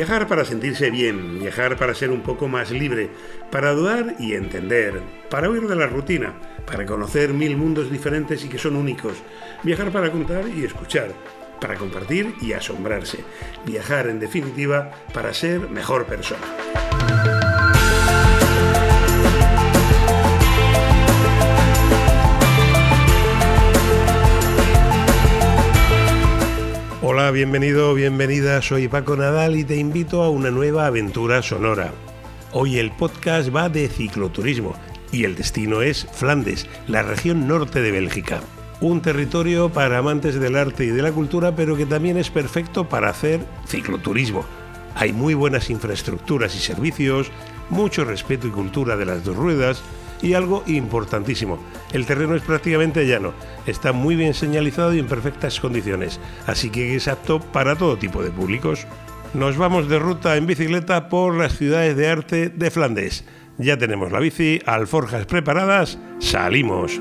Viajar para sentirse bien, viajar para ser un poco más libre, para dudar y entender, para huir de la rutina, para conocer mil mundos diferentes y que son únicos, viajar para contar y escuchar, para compartir y asombrarse, viajar en definitiva para ser mejor persona. Bienvenido, bienvenida, soy Paco Nadal y te invito a una nueva aventura sonora. Hoy el podcast va de cicloturismo y el destino es Flandes, la región norte de Bélgica. Un territorio para amantes del arte y de la cultura, pero que también es perfecto para hacer cicloturismo. Hay muy buenas infraestructuras y servicios, mucho respeto y cultura de las dos ruedas, y algo importantísimo, el terreno es prácticamente llano, está muy bien señalizado y en perfectas condiciones, así que es apto para todo tipo de públicos. Nos vamos de ruta en bicicleta por las ciudades de arte de Flandes. Ya tenemos la bici, alforjas preparadas, salimos.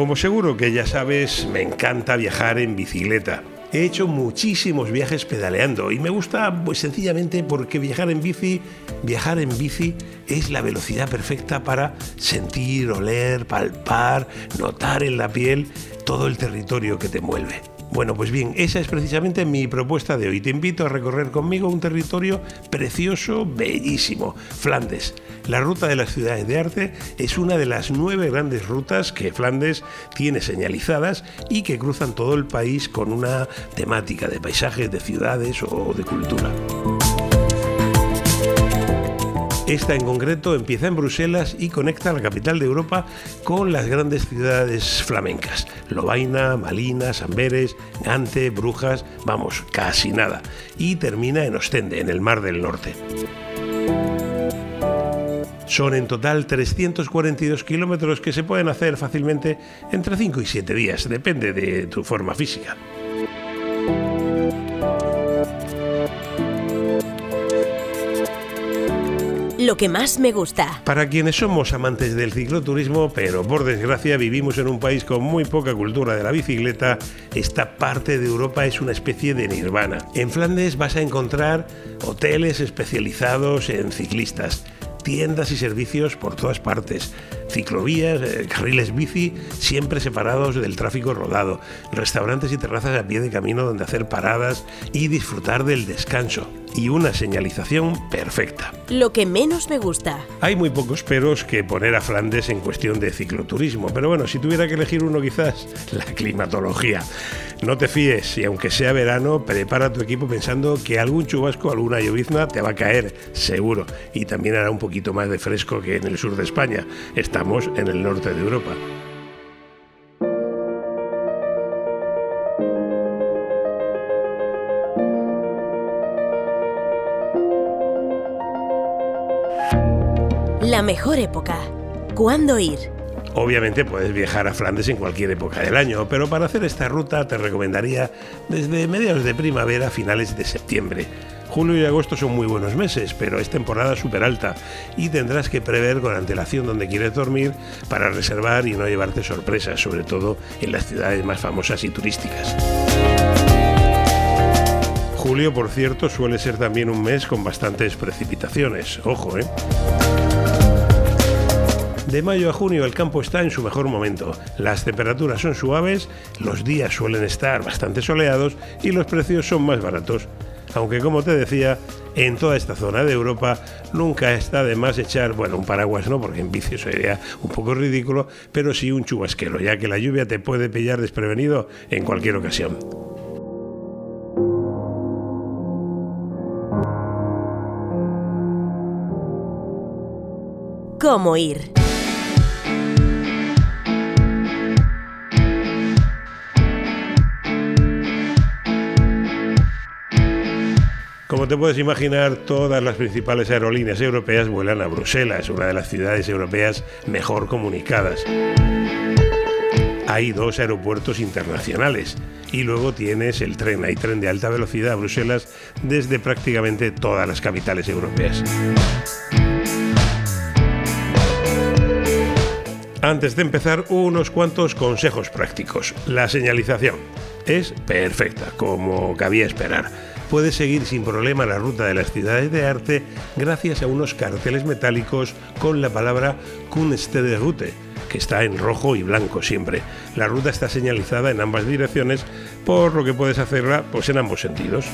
Como seguro que ya sabes, me encanta viajar en bicicleta. He hecho muchísimos viajes pedaleando y me gusta pues sencillamente porque viajar en bici, viajar en bici es la velocidad perfecta para sentir, oler, palpar, notar en la piel todo el territorio que te envuelve. Bueno, pues bien, esa es precisamente mi propuesta de hoy. Te invito a recorrer conmigo un territorio precioso, bellísimo, Flandes. La ruta de las ciudades de arte es una de las nueve grandes rutas que Flandes tiene señalizadas y que cruzan todo el país con una temática de paisajes, de ciudades o de cultura. Esta en concreto empieza en Bruselas y conecta la capital de Europa con las grandes ciudades flamencas. Lovaina, Malina, Amberes, Gante, Brujas, vamos, casi nada. Y termina en Ostende, en el Mar del Norte. Son en total 342 kilómetros que se pueden hacer fácilmente entre 5 y 7 días, depende de tu forma física. Lo que más me gusta. Para quienes somos amantes del cicloturismo, pero por desgracia vivimos en un país con muy poca cultura de la bicicleta, esta parte de Europa es una especie de nirvana. En Flandes vas a encontrar hoteles especializados en ciclistas tiendas y servicios por todas partes, ciclovías, eh, carriles bici siempre separados del tráfico rodado, restaurantes y terrazas a pie de camino donde hacer paradas y disfrutar del descanso. Y una señalización perfecta. Lo que menos me gusta. Hay muy pocos peros que poner a Flandes en cuestión de cicloturismo, pero bueno, si tuviera que elegir uno quizás, la climatología. No te fíes y aunque sea verano, prepara tu equipo pensando que algún chubasco, alguna llovizna te va a caer, seguro. Y también hará un poquito más de fresco que en el sur de España. Estamos en el norte de Europa. La mejor época. ¿Cuándo ir? Obviamente puedes viajar a Flandes en cualquier época del año, pero para hacer esta ruta te recomendaría desde mediados de primavera a finales de septiembre. Julio y agosto son muy buenos meses, pero es temporada súper alta y tendrás que prever con antelación dónde quieres dormir para reservar y no llevarte sorpresas, sobre todo en las ciudades más famosas y turísticas. Julio, por cierto, suele ser también un mes con bastantes precipitaciones. Ojo, ¿eh? De mayo a junio el campo está en su mejor momento. Las temperaturas son suaves, los días suelen estar bastante soleados y los precios son más baratos. Aunque como te decía, en toda esta zona de Europa nunca está de más echar, bueno, un paraguas no, porque en vicio sería un poco ridículo, pero sí un chubasquero, ya que la lluvia te puede pillar desprevenido en cualquier ocasión. ¿Cómo ir? Como te puedes imaginar, todas las principales aerolíneas europeas vuelan a Bruselas, una de las ciudades europeas mejor comunicadas. Hay dos aeropuertos internacionales y luego tienes el tren, hay tren de alta velocidad a Bruselas desde prácticamente todas las capitales europeas. Antes de empezar, unos cuantos consejos prácticos. La señalización es perfecta, como cabía esperar. Puedes seguir sin problema la ruta de las ciudades de arte gracias a unos carteles metálicos con la palabra Kunststede Route, que está en rojo y blanco siempre. La ruta está señalizada en ambas direcciones, por lo que puedes hacerla pues, en ambos sentidos.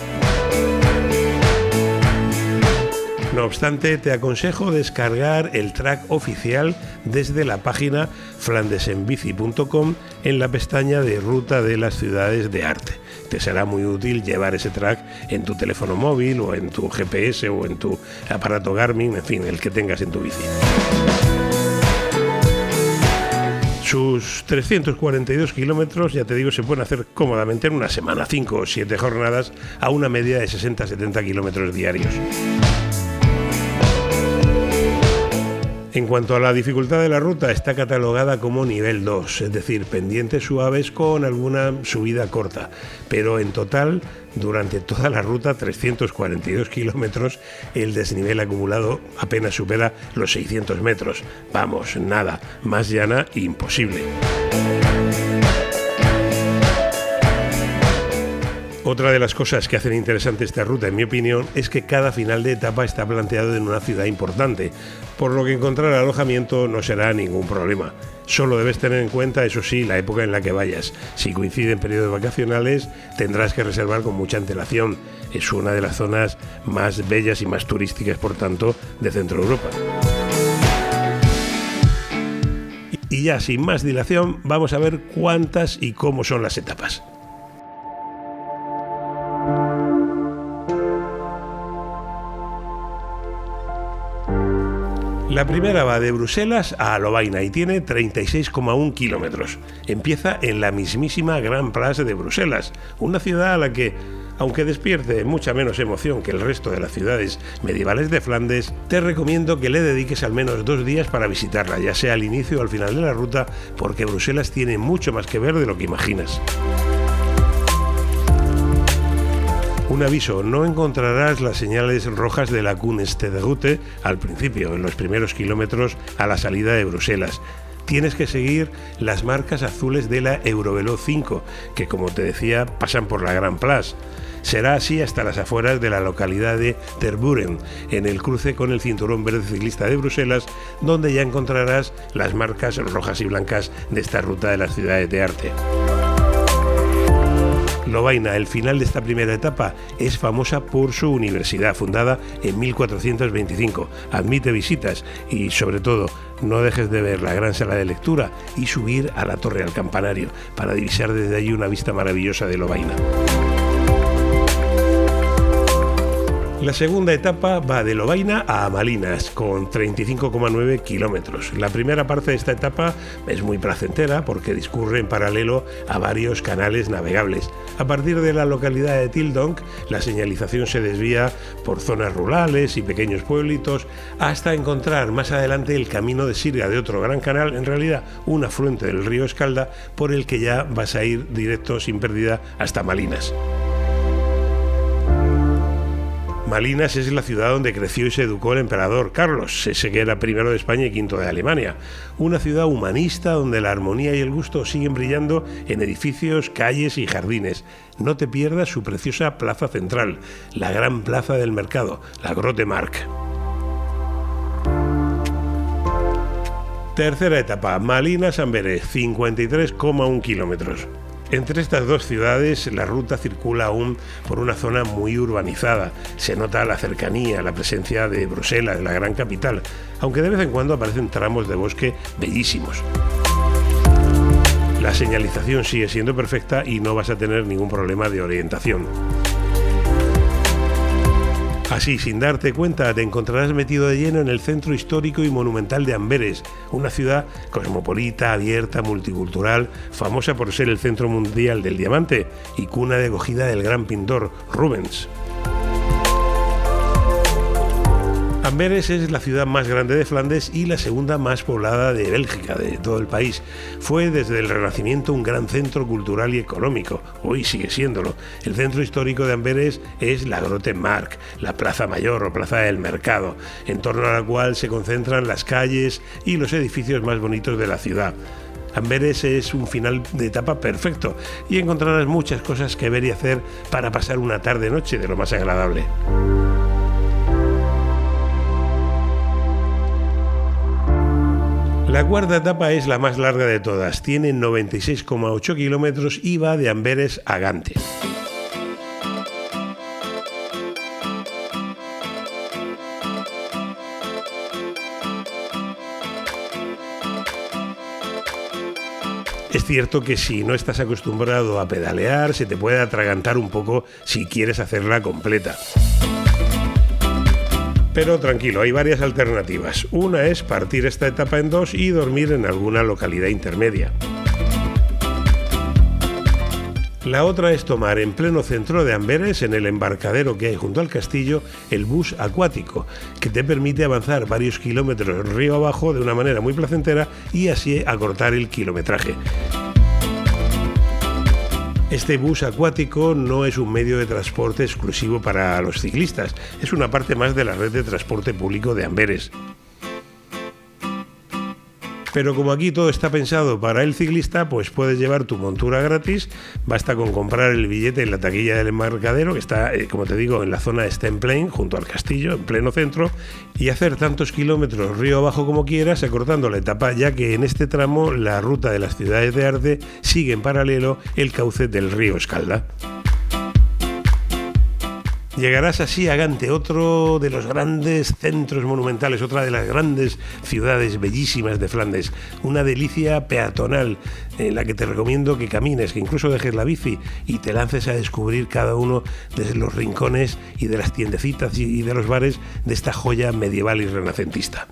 No obstante, te aconsejo descargar el track oficial desde la página flandesenbici.com en la pestaña de Ruta de las Ciudades de Arte. Te será muy útil llevar ese track en tu teléfono móvil o en tu GPS o en tu aparato Garmin, en fin, el que tengas en tu bici. Sus 342 kilómetros, ya te digo, se pueden hacer cómodamente en una semana, 5 o 7 jornadas a una media de 60-70 kilómetros diarios. En cuanto a la dificultad de la ruta, está catalogada como nivel 2, es decir, pendientes suaves con alguna subida corta, pero en total, durante toda la ruta, 342 kilómetros, el desnivel acumulado apenas supera los 600 metros. Vamos, nada, más llana imposible. Otra de las cosas que hacen interesante esta ruta, en mi opinión, es que cada final de etapa está planteado en una ciudad importante, por lo que encontrar alojamiento no será ningún problema. Solo debes tener en cuenta, eso sí, la época en la que vayas. Si coinciden periodos vacacionales, tendrás que reservar con mucha antelación. Es una de las zonas más bellas y más turísticas, por tanto, de Centro Europa. Y ya sin más dilación, vamos a ver cuántas y cómo son las etapas. La primera va de Bruselas a Lovaina y tiene 36,1 kilómetros. Empieza en la mismísima Gran Place de Bruselas, una ciudad a la que, aunque despierte mucha menos emoción que el resto de las ciudades medievales de Flandes, te recomiendo que le dediques al menos dos días para visitarla, ya sea al inicio o al final de la ruta, porque Bruselas tiene mucho más que ver de lo que imaginas. Un aviso, no encontrarás las señales rojas de la Kunststede al principio, en los primeros kilómetros a la salida de Bruselas. Tienes que seguir las marcas azules de la Eurovelo 5, que como te decía pasan por la Gran Place. Será así hasta las afueras de la localidad de Terburen, en el cruce con el cinturón verde ciclista de Bruselas, donde ya encontrarás las marcas rojas y blancas de esta ruta de las ciudades de arte. Lovaina, el final de esta primera etapa, es famosa por su universidad, fundada en 1425. Admite visitas y, sobre todo, no dejes de ver la gran sala de lectura y subir a la torre al campanario para divisar desde allí una vista maravillosa de Lovaina. La segunda etapa va de Lovaina a Malinas, con 35,9 kilómetros. La primera parte de esta etapa es muy placentera porque discurre en paralelo a varios canales navegables. A partir de la localidad de Tildonk, la señalización se desvía por zonas rurales y pequeños pueblitos hasta encontrar más adelante el camino de Sirga de otro gran canal, en realidad un afluente del río Escalda, por el que ya vas a ir directo sin pérdida hasta Malinas. Malinas es la ciudad donde creció y se educó el emperador Carlos, ese que era primero de España y quinto de Alemania. Una ciudad humanista donde la armonía y el gusto siguen brillando en edificios, calles y jardines. No te pierdas su preciosa plaza central, la gran plaza del mercado, la Grote Mark. Tercera etapa, Malinas-Amberes, 53,1 kilómetros. Entre estas dos ciudades la ruta circula aún por una zona muy urbanizada. Se nota la cercanía, la presencia de Bruselas, la gran capital, aunque de vez en cuando aparecen tramos de bosque bellísimos. La señalización sigue siendo perfecta y no vas a tener ningún problema de orientación. Así, sin darte cuenta, te encontrarás metido de lleno en el centro histórico y monumental de Amberes, una ciudad cosmopolita, abierta, multicultural, famosa por ser el centro mundial del diamante y cuna de acogida del gran pintor Rubens. Amberes es la ciudad más grande de Flandes y la segunda más poblada de Bélgica, de todo el país. Fue desde el Renacimiento un gran centro cultural y económico. Hoy sigue siéndolo. El centro histórico de Amberes es la Grote Mark, la Plaza Mayor o Plaza del Mercado, en torno a la cual se concentran las calles y los edificios más bonitos de la ciudad. Amberes es un final de etapa perfecto y encontrarás muchas cosas que ver y hacer para pasar una tarde-noche de lo más agradable. La cuarta etapa es la más larga de todas, tiene 96,8 kilómetros y va de Amberes a Gante. Es cierto que si no estás acostumbrado a pedalear, se te puede atragantar un poco si quieres hacerla completa. Pero tranquilo, hay varias alternativas. Una es partir esta etapa en dos y dormir en alguna localidad intermedia. La otra es tomar en pleno centro de Amberes, en el embarcadero que hay junto al castillo, el bus acuático, que te permite avanzar varios kilómetros río abajo de una manera muy placentera y así acortar el kilometraje. Este bus acuático no es un medio de transporte exclusivo para los ciclistas, es una parte más de la red de transporte público de Amberes. Pero como aquí todo está pensado para el ciclista, pues puedes llevar tu montura gratis. Basta con comprar el billete en la taquilla del embarcadero, que está, eh, como te digo, en la zona de Stemplain, junto al castillo, en pleno centro, y hacer tantos kilómetros río abajo como quieras, acortando la etapa, ya que en este tramo la ruta de las ciudades de arte sigue en paralelo el cauce del río Escalda. Llegarás así a Gante, otro de los grandes centros monumentales, otra de las grandes ciudades bellísimas de Flandes, una delicia peatonal en la que te recomiendo que camines, que incluso dejes la bici y te lances a descubrir cada uno de los rincones y de las tiendecitas y de los bares de esta joya medieval y renacentista.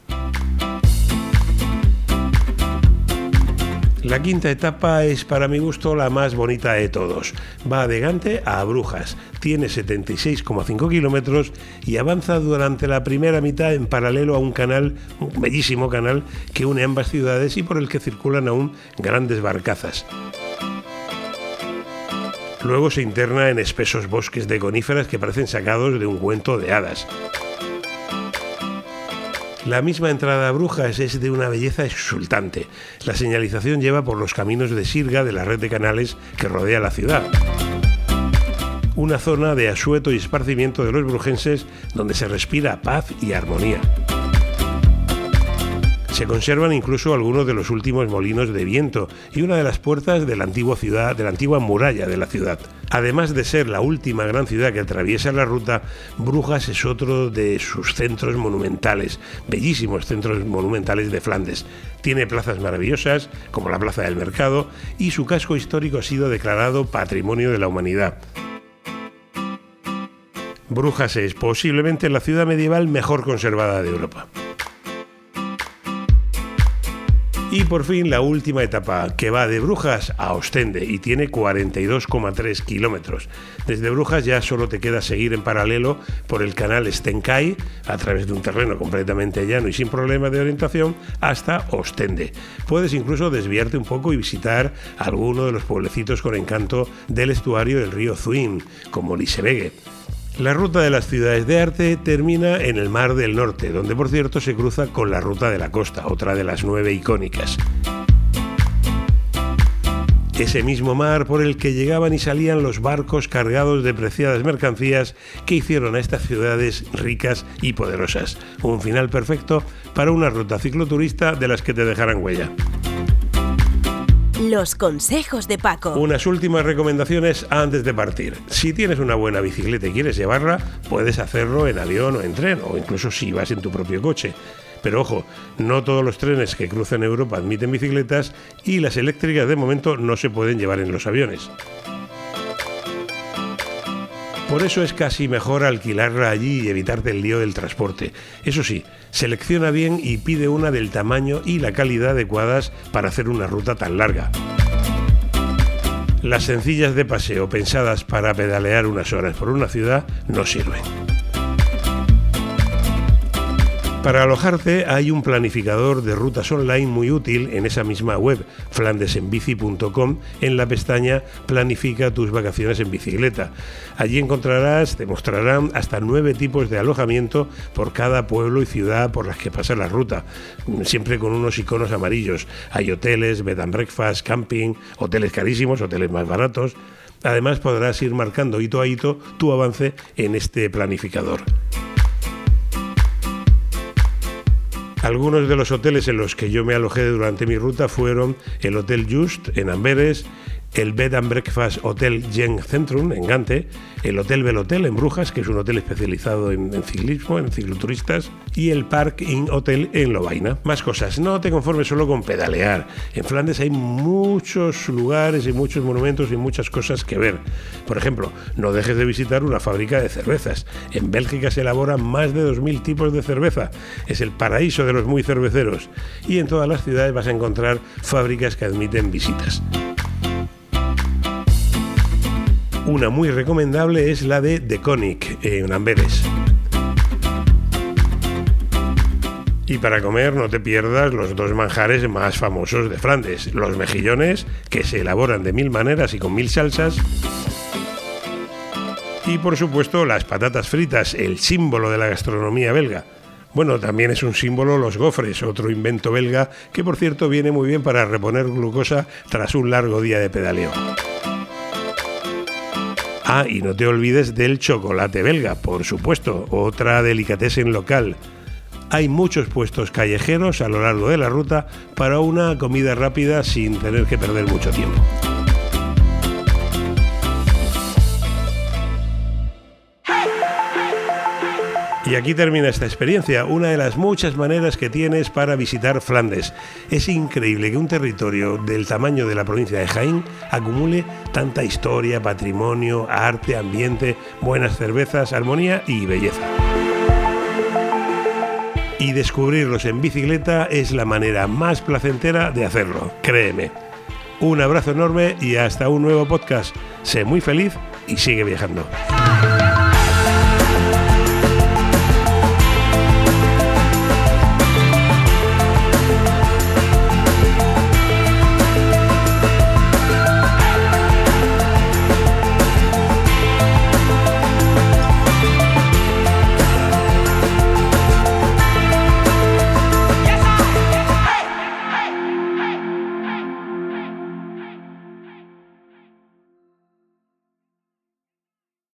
La quinta etapa es para mi gusto la más bonita de todos. Va de Gante a Brujas, tiene 76,5 kilómetros y avanza durante la primera mitad en paralelo a un canal, un bellísimo canal que une ambas ciudades y por el que circulan aún grandes barcazas. Luego se interna en espesos bosques de coníferas que parecen sacados de un cuento de hadas. La misma entrada a Brujas es de una belleza exultante. La señalización lleva por los caminos de Sirga de la red de canales que rodea la ciudad. Una zona de asueto y esparcimiento de los brujenses donde se respira paz y armonía. Se conservan incluso algunos de los últimos molinos de viento y una de las puertas de la antigua ciudad, de la antigua muralla de la ciudad. Además de ser la última gran ciudad que atraviesa la ruta, Brujas es otro de sus centros monumentales, bellísimos centros monumentales de Flandes. Tiene plazas maravillosas, como la Plaza del Mercado, y su casco histórico ha sido declarado Patrimonio de la Humanidad. Brujas es posiblemente la ciudad medieval mejor conservada de Europa. Y por fin la última etapa, que va de Brujas a Ostende y tiene 42,3 kilómetros. Desde Brujas ya solo te queda seguir en paralelo por el canal Stenkay, a través de un terreno completamente llano y sin problema de orientación, hasta Ostende. Puedes incluso desviarte un poco y visitar alguno de los pueblecitos con encanto del estuario del río Zuin, como Lisebegue. La ruta de las ciudades de arte termina en el Mar del Norte, donde por cierto se cruza con la ruta de la costa, otra de las nueve icónicas. Ese mismo mar por el que llegaban y salían los barcos cargados de preciadas mercancías que hicieron a estas ciudades ricas y poderosas. Un final perfecto para una ruta cicloturista de las que te dejarán huella. Los consejos de Paco. Unas últimas recomendaciones antes de partir. Si tienes una buena bicicleta y quieres llevarla, puedes hacerlo en avión o en tren, o incluso si vas en tu propio coche. Pero ojo, no todos los trenes que cruzan Europa admiten bicicletas y las eléctricas de momento no se pueden llevar en los aviones. Por eso es casi mejor alquilarla allí y evitarte el lío del transporte. Eso sí, selecciona bien y pide una del tamaño y la calidad adecuadas para hacer una ruta tan larga. Las sencillas de paseo pensadas para pedalear unas horas por una ciudad no sirven. Para alojarte hay un planificador de rutas online muy útil en esa misma web, flandesenbici.com, en la pestaña Planifica tus vacaciones en bicicleta. Allí encontrarás, te mostrarán hasta nueve tipos de alojamiento por cada pueblo y ciudad por las que pasa la ruta, siempre con unos iconos amarillos. Hay hoteles, bed and breakfast, camping, hoteles carísimos, hoteles más baratos. Además podrás ir marcando hito a hito tu avance en este planificador. Algunos de los hoteles en los que yo me alojé durante mi ruta fueron el Hotel Just en Amberes, el Bed and Breakfast Hotel Yen Centrum en Gante, el Hotel Belotel en Brujas, que es un hotel especializado en, ciclismo, en cicloturistas, y el Park Inn Hotel en Lovaina. Más cosas, no te conformes solo con pedalear. En Flandes hay muchos lugares y muchos monumentos y muchas cosas que ver. Por ejemplo, no dejes de visitar una fábrica de cervezas. En Bélgica se elaboran más de 2.000 tipos de cerveza. Es el paraíso de los muy cerveceros. Y en todas las ciudades vas a encontrar fábricas que admiten visitas. Una muy recomendable es la de Deconic, en Amberes. Y para comer no te pierdas los dos manjares más famosos de Flandes, los mejillones, que se elaboran de mil maneras y con mil salsas. Y por supuesto las patatas fritas, el símbolo de la gastronomía belga. Bueno, también es un símbolo los gofres, otro invento belga que por cierto viene muy bien para reponer glucosa tras un largo día de pedaleo. Ah, y no te olvides del chocolate belga, por supuesto, otra delicatessen local. Hay muchos puestos callejeros a lo largo de la ruta para una comida rápida sin tener que perder mucho tiempo. Y aquí termina esta experiencia, una de las muchas maneras que tienes para visitar Flandes. Es increíble que un territorio del tamaño de la provincia de Jaén acumule tanta historia, patrimonio, arte, ambiente, buenas cervezas, armonía y belleza. Y descubrirlos en bicicleta es la manera más placentera de hacerlo, créeme. Un abrazo enorme y hasta un nuevo podcast. Sé muy feliz y sigue viajando.